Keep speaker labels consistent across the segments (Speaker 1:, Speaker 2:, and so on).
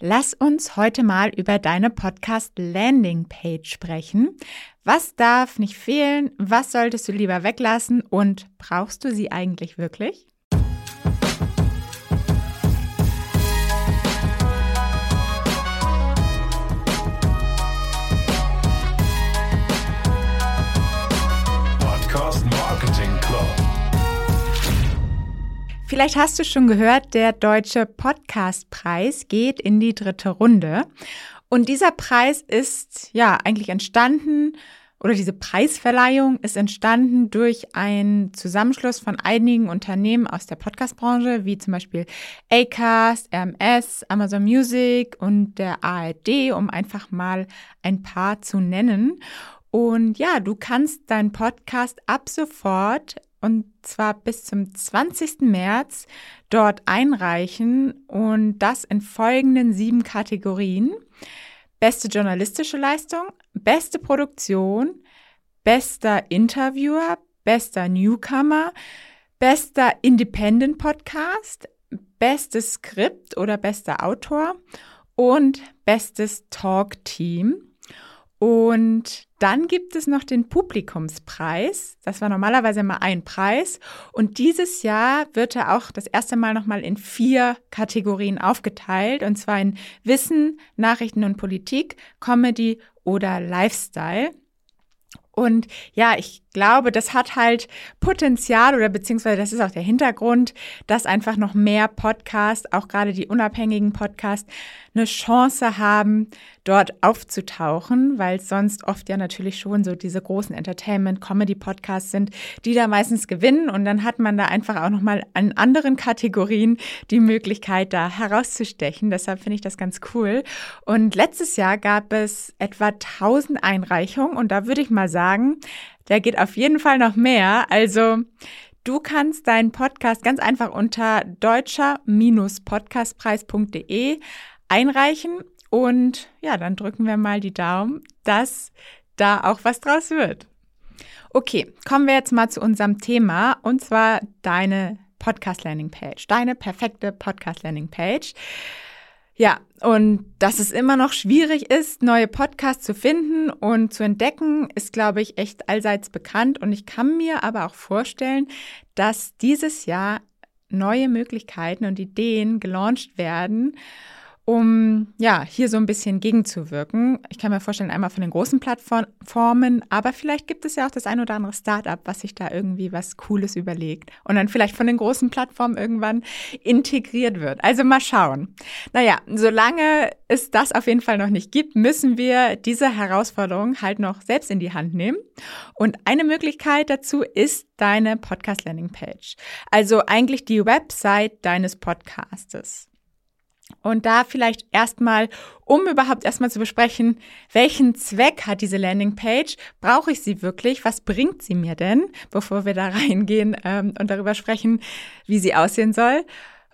Speaker 1: Lass uns heute mal über deine Podcast Landing Page sprechen. Was darf nicht fehlen? Was solltest du lieber weglassen? Und brauchst du sie eigentlich wirklich? Vielleicht hast du schon gehört, der Deutsche Podcastpreis geht in die dritte Runde. Und dieser Preis ist ja eigentlich entstanden oder diese Preisverleihung ist entstanden durch einen Zusammenschluss von einigen Unternehmen aus der Podcastbranche, wie zum Beispiel Acast, RMS, Amazon Music und der ARD, um einfach mal ein paar zu nennen. Und ja, du kannst deinen Podcast ab sofort und zwar bis zum 20. März dort einreichen und das in folgenden sieben Kategorien. Beste journalistische Leistung, beste Produktion, bester Interviewer, bester Newcomer, bester Independent Podcast, bestes Skript oder bester Autor und bestes Talk Team. Und dann gibt es noch den Publikumspreis. Das war normalerweise immer ein Preis. Und dieses Jahr wird er auch das erste Mal nochmal in vier Kategorien aufgeteilt. Und zwar in Wissen, Nachrichten und Politik, Comedy oder Lifestyle. Und ja, ich glaube, das hat halt Potenzial oder beziehungsweise das ist auch der Hintergrund, dass einfach noch mehr Podcasts, auch gerade die unabhängigen Podcasts, eine Chance haben, dort aufzutauchen, weil sonst oft ja natürlich schon so diese großen Entertainment-Comedy-Podcasts sind, die da meistens gewinnen und dann hat man da einfach auch nochmal an anderen Kategorien die Möglichkeit, da herauszustechen. Deshalb finde ich das ganz cool. Und letztes Jahr gab es etwa 1000 Einreichungen und da würde ich mal sagen, da geht auf jeden Fall noch mehr. Also du kannst deinen Podcast ganz einfach unter deutscher-podcastpreis.de einreichen und ja, dann drücken wir mal die Daumen, dass da auch was draus wird. Okay, kommen wir jetzt mal zu unserem Thema und zwar deine Podcast Landing Page, deine perfekte Podcast Landing Page. Ja, und dass es immer noch schwierig ist, neue Podcasts zu finden und zu entdecken, ist, glaube ich, echt allseits bekannt. Und ich kann mir aber auch vorstellen, dass dieses Jahr neue Möglichkeiten und Ideen gelauncht werden um ja hier so ein bisschen gegenzuwirken. Ich kann mir vorstellen, einmal von den großen Plattformen, aber vielleicht gibt es ja auch das ein oder andere Startup, was sich da irgendwie was Cooles überlegt und dann vielleicht von den großen Plattformen irgendwann integriert wird. Also mal schauen. Naja, solange es das auf jeden Fall noch nicht gibt, müssen wir diese Herausforderung halt noch selbst in die Hand nehmen. Und eine Möglichkeit dazu ist deine Podcast Landing Page. Also eigentlich die Website deines Podcastes. Und da vielleicht erstmal, um überhaupt erstmal zu besprechen, welchen Zweck hat diese Landingpage? Brauche ich sie wirklich? Was bringt sie mir denn? Bevor wir da reingehen ähm, und darüber sprechen, wie sie aussehen soll.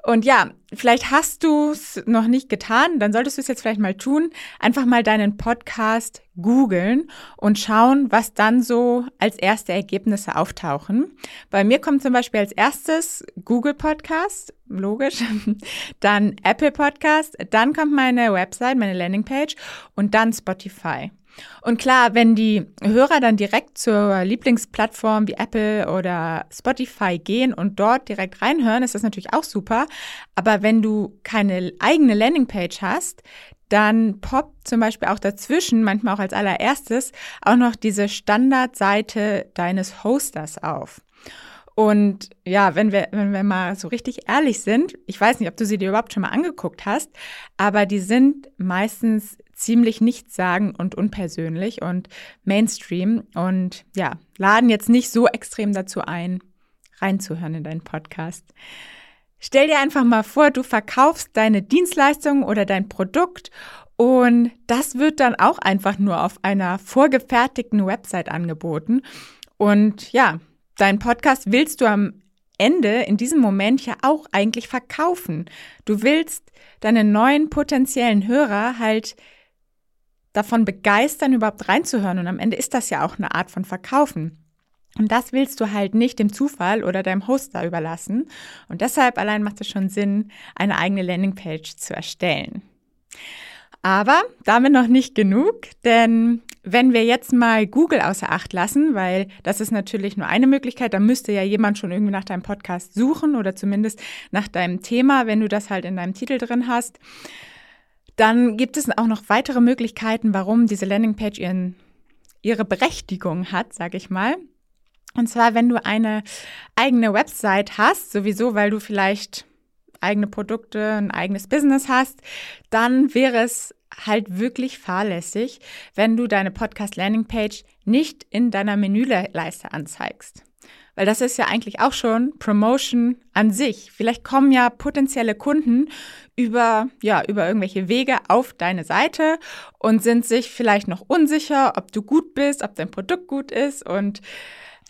Speaker 1: Und ja, vielleicht hast du es noch nicht getan, dann solltest du es jetzt vielleicht mal tun. Einfach mal deinen Podcast googeln und schauen, was dann so als erste Ergebnisse auftauchen. Bei mir kommt zum Beispiel als erstes Google Podcast, logisch, dann Apple Podcast, dann kommt meine Website, meine Landingpage und dann Spotify. Und klar, wenn die Hörer dann direkt zur Lieblingsplattform wie Apple oder Spotify gehen und dort direkt reinhören, ist das natürlich auch super. Aber wenn du keine eigene Landingpage hast, dann poppt zum Beispiel auch dazwischen, manchmal auch als allererstes, auch noch diese Standardseite deines Hosters auf. Und ja, wenn wir, wenn wir mal so richtig ehrlich sind, ich weiß nicht, ob du sie dir überhaupt schon mal angeguckt hast, aber die sind meistens ziemlich nichtssagend und unpersönlich und Mainstream und ja, laden jetzt nicht so extrem dazu ein, reinzuhören in deinen Podcast. Stell dir einfach mal vor, du verkaufst deine Dienstleistung oder dein Produkt und das wird dann auch einfach nur auf einer vorgefertigten Website angeboten. Und ja, dein Podcast willst du am Ende in diesem Moment ja auch eigentlich verkaufen. Du willst deine neuen potenziellen Hörer halt davon begeistern, überhaupt reinzuhören. Und am Ende ist das ja auch eine Art von Verkaufen. Und das willst du halt nicht dem Zufall oder deinem Hoster überlassen. Und deshalb allein macht es schon Sinn, eine eigene Landingpage zu erstellen. Aber damit noch nicht genug, denn wenn wir jetzt mal Google außer Acht lassen, weil das ist natürlich nur eine Möglichkeit, da müsste ja jemand schon irgendwie nach deinem Podcast suchen oder zumindest nach deinem Thema, wenn du das halt in deinem Titel drin hast. Dann gibt es auch noch weitere Möglichkeiten, warum diese Landingpage ihren, ihre Berechtigung hat, sage ich mal. Und zwar, wenn du eine eigene Website hast, sowieso, weil du vielleicht eigene Produkte, ein eigenes Business hast, dann wäre es halt wirklich fahrlässig, wenn du deine Podcast Landingpage nicht in deiner Menüleiste anzeigst. Weil das ist ja eigentlich auch schon Promotion an sich. Vielleicht kommen ja potenzielle Kunden über, ja, über irgendwelche Wege auf deine Seite und sind sich vielleicht noch unsicher, ob du gut bist, ob dein Produkt gut ist und,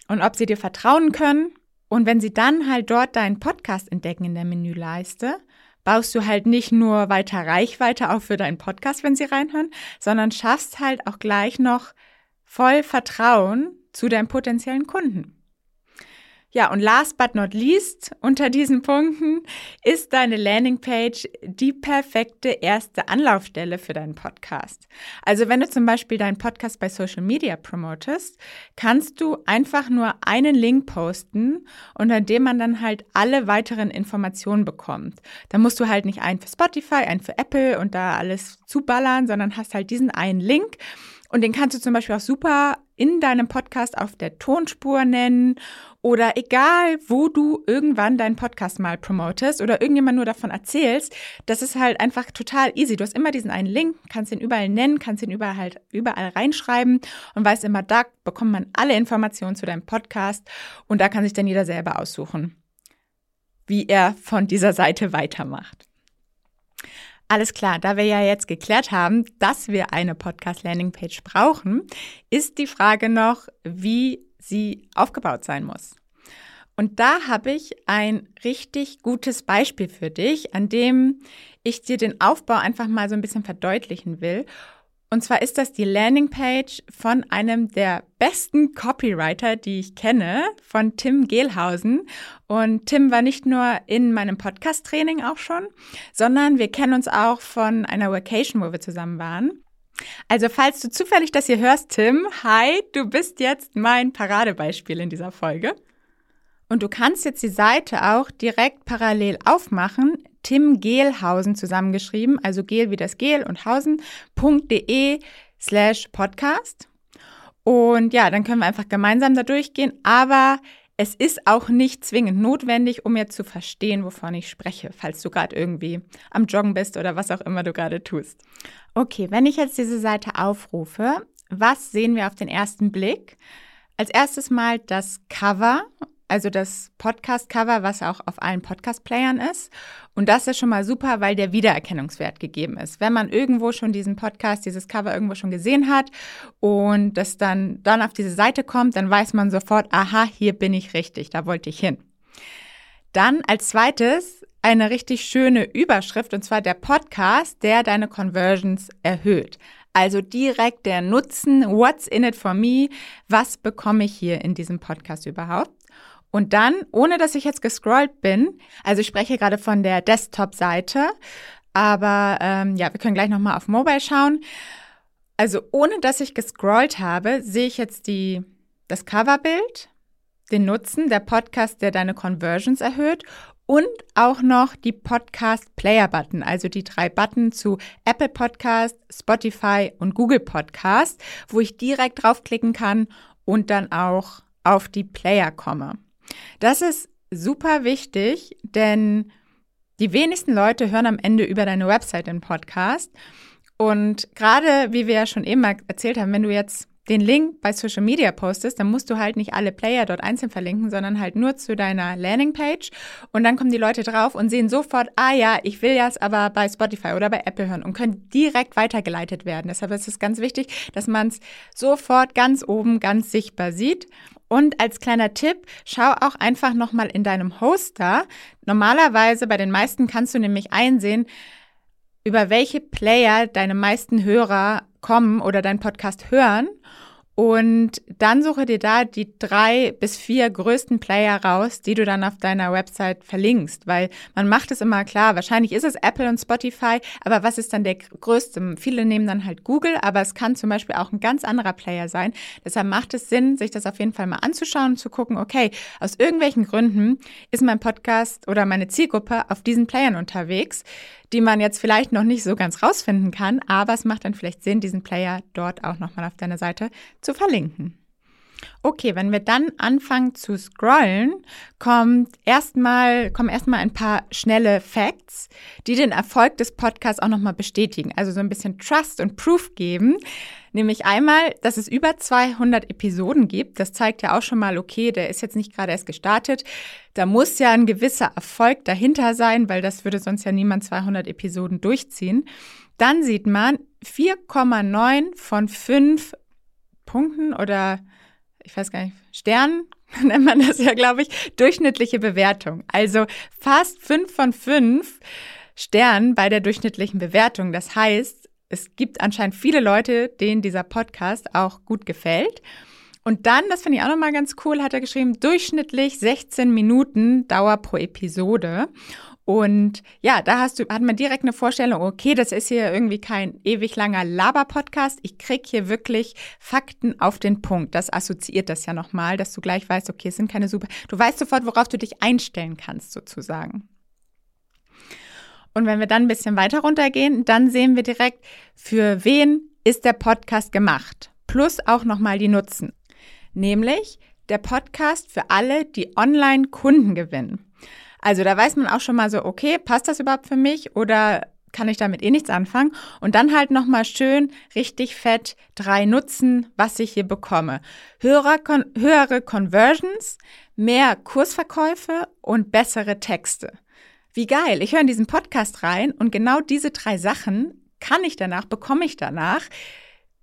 Speaker 1: und ob sie dir vertrauen können. Und wenn sie dann halt dort deinen Podcast entdecken in der Menüleiste, baust du halt nicht nur weiter Reichweite auch für deinen Podcast, wenn sie reinhören, sondern schaffst halt auch gleich noch voll Vertrauen zu deinen potenziellen Kunden. Ja, und last but not least unter diesen Punkten ist deine Landingpage die perfekte erste Anlaufstelle für deinen Podcast. Also wenn du zum Beispiel deinen Podcast bei Social Media promotest, kannst du einfach nur einen Link posten, unter dem man dann halt alle weiteren Informationen bekommt. Da musst du halt nicht einen für Spotify, einen für Apple und da alles zuballern, sondern hast halt diesen einen Link und den kannst du zum Beispiel auch super in deinem Podcast auf der Tonspur nennen oder egal, wo du irgendwann deinen Podcast mal promotest oder irgendjemand nur davon erzählst, das ist halt einfach total easy. Du hast immer diesen einen Link, kannst ihn überall nennen, kannst ihn überall halt überall reinschreiben und weißt immer, da bekommt man alle Informationen zu deinem Podcast und da kann sich dann jeder selber aussuchen, wie er von dieser Seite weitermacht. Alles klar, da wir ja jetzt geklärt haben, dass wir eine Podcast-Landing-Page brauchen, ist die Frage noch, wie sie aufgebaut sein muss. Und da habe ich ein richtig gutes Beispiel für dich, an dem ich dir den Aufbau einfach mal so ein bisschen verdeutlichen will und zwar ist das die Landingpage von einem der besten Copywriter, die ich kenne, von Tim Gehlhausen. Und Tim war nicht nur in meinem Podcast-Training auch schon, sondern wir kennen uns auch von einer Vacation, wo wir zusammen waren. Also falls du zufällig das hier hörst, Tim, hi, du bist jetzt mein Paradebeispiel in dieser Folge. Und du kannst jetzt die Seite auch direkt parallel aufmachen, Tim Gehlhausen zusammengeschrieben, also Gel wie das Gel und Hausen.de slash Podcast. Und ja, dann können wir einfach gemeinsam da durchgehen, aber es ist auch nicht zwingend notwendig, um jetzt zu verstehen, wovon ich spreche, falls du gerade irgendwie am Joggen bist oder was auch immer du gerade tust. Okay, wenn ich jetzt diese Seite aufrufe, was sehen wir auf den ersten Blick? Als erstes mal das Cover also das Podcast-Cover, was auch auf allen Podcast-Playern ist. Und das ist schon mal super, weil der Wiedererkennungswert gegeben ist. Wenn man irgendwo schon diesen Podcast, dieses Cover irgendwo schon gesehen hat und das dann, dann auf diese Seite kommt, dann weiß man sofort, aha, hier bin ich richtig, da wollte ich hin. Dann als zweites eine richtig schöne Überschrift und zwar der Podcast, der deine Conversions erhöht. Also direkt der Nutzen, what's in it for me, was bekomme ich hier in diesem Podcast überhaupt? Und dann, ohne dass ich jetzt gescrollt bin, also ich spreche gerade von der Desktop-Seite, aber ähm, ja, wir können gleich nochmal auf Mobile schauen. Also ohne dass ich gescrollt habe, sehe ich jetzt die, das Coverbild, den Nutzen, der Podcast, der deine Conversions erhöht und auch noch die Podcast Player Button, also die drei Button zu Apple Podcast, Spotify und Google Podcast, wo ich direkt draufklicken kann und dann auch auf die Player komme. Das ist super wichtig, denn die wenigsten Leute hören am Ende über deine Website den Podcast. Und gerade, wie wir ja schon eben erzählt haben, wenn du jetzt den Link bei Social Media postest, dann musst du halt nicht alle Player dort einzeln verlinken, sondern halt nur zu deiner Landingpage. Und dann kommen die Leute drauf und sehen sofort, ah ja, ich will das aber bei Spotify oder bei Apple hören und können direkt weitergeleitet werden. Deshalb ist es ganz wichtig, dass man es sofort ganz oben ganz sichtbar sieht. Und als kleiner Tipp, schau auch einfach nochmal in deinem Hoster. Normalerweise bei den meisten kannst du nämlich einsehen, über welche Player deine meisten Hörer kommen oder deinen Podcast hören. Und dann suche dir da die drei bis vier größten Player raus, die du dann auf deiner Website verlinkst, weil man macht es immer klar, wahrscheinlich ist es Apple und Spotify, aber was ist dann der größte? Viele nehmen dann halt Google, aber es kann zum Beispiel auch ein ganz anderer Player sein. Deshalb macht es Sinn, sich das auf jeden Fall mal anzuschauen und zu gucken, okay, aus irgendwelchen Gründen ist mein Podcast oder meine Zielgruppe auf diesen Playern unterwegs die man jetzt vielleicht noch nicht so ganz rausfinden kann, aber es macht dann vielleicht Sinn, diesen Player dort auch nochmal auf deiner Seite zu verlinken. Okay, wenn wir dann anfangen zu scrollen, kommt erstmal, kommen erstmal ein paar schnelle Facts, die den Erfolg des Podcasts auch nochmal bestätigen. Also so ein bisschen Trust und Proof geben. Nämlich einmal, dass es über 200 Episoden gibt. Das zeigt ja auch schon mal, okay, der ist jetzt nicht gerade erst gestartet. Da muss ja ein gewisser Erfolg dahinter sein, weil das würde sonst ja niemand 200 Episoden durchziehen. Dann sieht man 4,9 von 5 Punkten oder ich weiß gar nicht, Sternen nennt man das ja, glaube ich, durchschnittliche Bewertung. Also fast 5 von 5 Sternen bei der durchschnittlichen Bewertung. Das heißt, es gibt anscheinend viele Leute, denen dieser Podcast auch gut gefällt. Und dann, das finde ich auch nochmal ganz cool, hat er geschrieben, durchschnittlich 16 Minuten Dauer pro Episode. Und ja, da hast du, hat man direkt eine Vorstellung, okay, das ist hier irgendwie kein ewig langer Laber-Podcast. Ich krieg hier wirklich Fakten auf den Punkt. Das assoziiert das ja nochmal, dass du gleich weißt, okay, es sind keine super, du weißt sofort, worauf du dich einstellen kannst, sozusagen. Und wenn wir dann ein bisschen weiter runtergehen, dann sehen wir direkt, für wen ist der Podcast gemacht. Plus auch nochmal die Nutzen. Nämlich der Podcast für alle, die online Kunden gewinnen. Also da weiß man auch schon mal so, okay, passt das überhaupt für mich oder kann ich damit eh nichts anfangen? Und dann halt nochmal schön richtig fett drei Nutzen, was ich hier bekomme. Höhere, höhere Conversions, mehr Kursverkäufe und bessere Texte. Wie geil. Ich höre in diesen Podcast rein und genau diese drei Sachen kann ich danach, bekomme ich danach.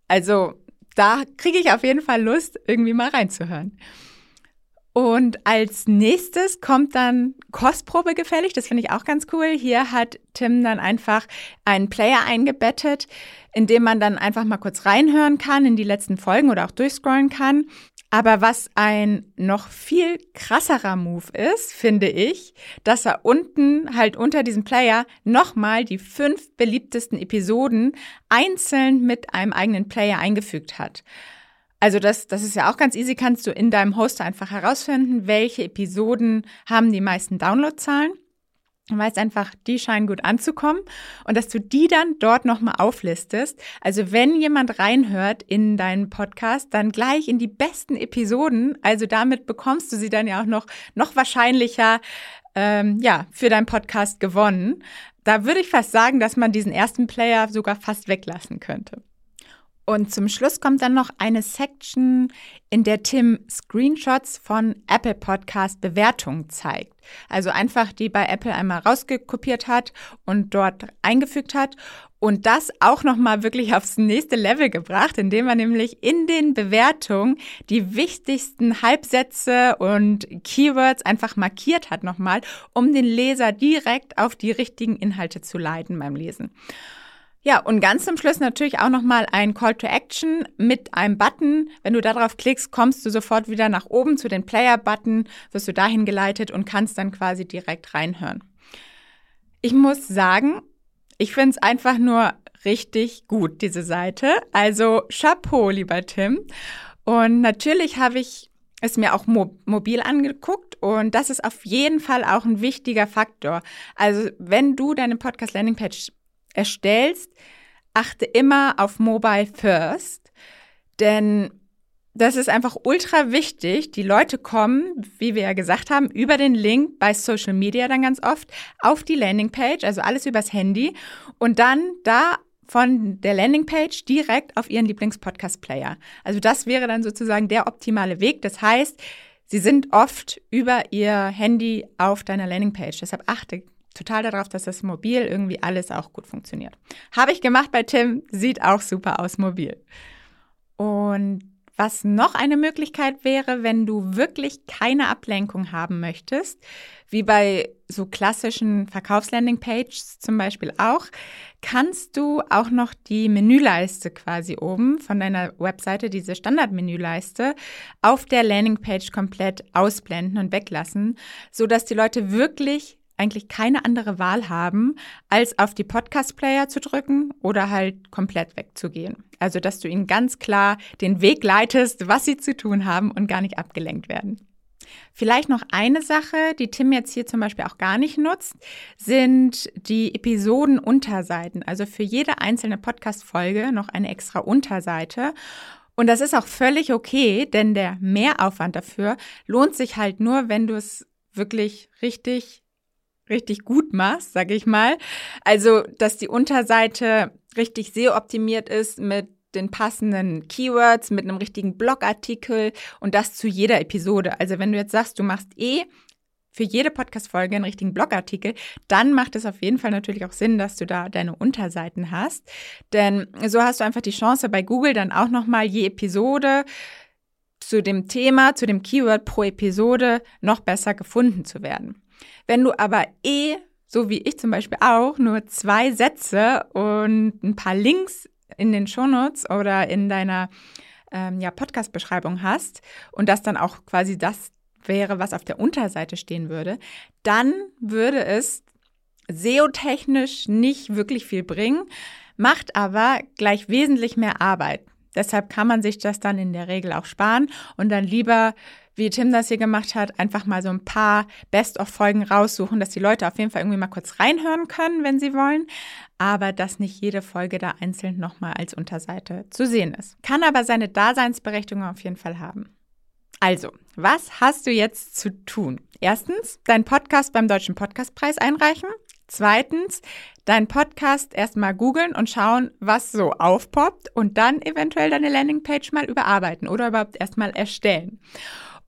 Speaker 1: Also da kriege ich auf jeden Fall Lust, irgendwie mal reinzuhören. Und als nächstes kommt dann Kostprobe gefällig. Das finde ich auch ganz cool. Hier hat Tim dann einfach einen Player eingebettet, in dem man dann einfach mal kurz reinhören kann in die letzten Folgen oder auch durchscrollen kann. Aber was ein noch viel krasserer Move ist, finde ich, dass er unten halt unter diesem Player nochmal die fünf beliebtesten Episoden einzeln mit einem eigenen Player eingefügt hat. Also das, das ist ja auch ganz easy, kannst du in deinem Hoster einfach herausfinden, welche Episoden haben die meisten Downloadzahlen. Du weißt einfach, die scheinen gut anzukommen und dass du die dann dort nochmal auflistest. Also wenn jemand reinhört in deinen Podcast, dann gleich in die besten Episoden. Also damit bekommst du sie dann ja auch noch, noch wahrscheinlicher, ähm, ja, für deinen Podcast gewonnen. Da würde ich fast sagen, dass man diesen ersten Player sogar fast weglassen könnte. Und zum Schluss kommt dann noch eine Section, in der Tim Screenshots von Apple Podcast Bewertungen zeigt. Also einfach die bei Apple einmal rausgekopiert hat und dort eingefügt hat und das auch nochmal wirklich aufs nächste Level gebracht, indem er nämlich in den Bewertungen die wichtigsten Halbsätze und Keywords einfach markiert hat nochmal, um den Leser direkt auf die richtigen Inhalte zu leiten beim Lesen. Ja, und ganz zum Schluss natürlich auch nochmal ein Call to Action mit einem Button. Wenn du darauf klickst, kommst du sofort wieder nach oben zu den Player-Button, wirst du dahin geleitet und kannst dann quasi direkt reinhören. Ich muss sagen, ich finde es einfach nur richtig gut, diese Seite. Also Chapeau, lieber Tim. Und natürlich habe ich es mir auch mo mobil angeguckt und das ist auf jeden Fall auch ein wichtiger Faktor. Also wenn du deine Podcast Landing Page erstellst, achte immer auf Mobile First, denn das ist einfach ultra wichtig. Die Leute kommen, wie wir ja gesagt haben, über den Link bei Social Media dann ganz oft auf die Landingpage, also alles übers Handy und dann da von der Landingpage direkt auf ihren Lieblingspodcast-Player. Also das wäre dann sozusagen der optimale Weg. Das heißt, sie sind oft über ihr Handy auf deiner Landingpage. Deshalb achte total darauf, dass das mobil irgendwie alles auch gut funktioniert. Habe ich gemacht bei Tim, sieht auch super aus mobil. Und Was noch eine Möglichkeit wäre, wenn du wirklich keine Ablenkung haben möchtest, wie bei so klassischen Verkaufslanding-Pages zum Beispiel auch, kannst du auch noch die Menüleiste quasi oben von deiner Webseite, diese Standardmenüleiste, auf der Landingpage komplett ausblenden und weglassen, so dass die Leute wirklich eigentlich keine andere Wahl haben, als auf die Podcast-Player zu drücken oder halt komplett wegzugehen. Also, dass du ihnen ganz klar den Weg leitest, was sie zu tun haben und gar nicht abgelenkt werden. Vielleicht noch eine Sache, die Tim jetzt hier zum Beispiel auch gar nicht nutzt, sind die Episoden-Unterseiten. Also für jede einzelne Podcast-Folge noch eine extra Unterseite. Und das ist auch völlig okay, denn der Mehraufwand dafür lohnt sich halt nur, wenn du es wirklich richtig richtig gut machst, sage ich mal. Also, dass die Unterseite richtig SEO-optimiert ist mit den passenden Keywords, mit einem richtigen Blogartikel und das zu jeder Episode. Also, wenn du jetzt sagst, du machst eh für jede Podcast-Folge einen richtigen Blogartikel, dann macht es auf jeden Fall natürlich auch Sinn, dass du da deine Unterseiten hast. Denn so hast du einfach die Chance, bei Google dann auch nochmal je Episode zu dem Thema, zu dem Keyword pro Episode noch besser gefunden zu werden. Wenn du aber eh, so wie ich zum Beispiel auch, nur zwei Sätze und ein paar Links in den Shownotes oder in deiner ähm, ja, Podcast-Beschreibung hast und das dann auch quasi das wäre, was auf der Unterseite stehen würde, dann würde es SEO-technisch nicht wirklich viel bringen, macht aber gleich wesentlich mehr Arbeit. Deshalb kann man sich das dann in der Regel auch sparen und dann lieber wie Tim das hier gemacht hat, einfach mal so ein paar Best-of-Folgen raussuchen, dass die Leute auf jeden Fall irgendwie mal kurz reinhören können, wenn sie wollen, aber dass nicht jede Folge da einzeln nochmal als Unterseite zu sehen ist. Kann aber seine Daseinsberechtigung auf jeden Fall haben. Also, was hast du jetzt zu tun? Erstens, deinen Podcast beim Deutschen Podcastpreis einreichen. Zweitens, deinen Podcast erstmal googeln und schauen, was so aufpoppt und dann eventuell deine Landingpage mal überarbeiten oder überhaupt erstmal erstellen.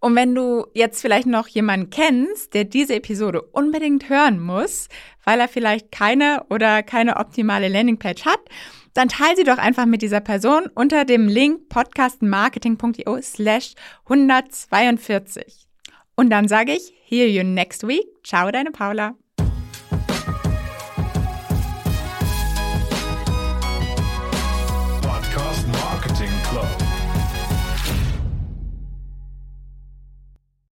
Speaker 1: Und wenn du jetzt vielleicht noch jemanden kennst, der diese Episode unbedingt hören muss, weil er vielleicht keine oder keine optimale Landingpage hat, dann teile sie doch einfach mit dieser Person unter dem Link podcastmarketing.io slash 142. Und dann sage ich, hear you next week. Ciao, deine Paula.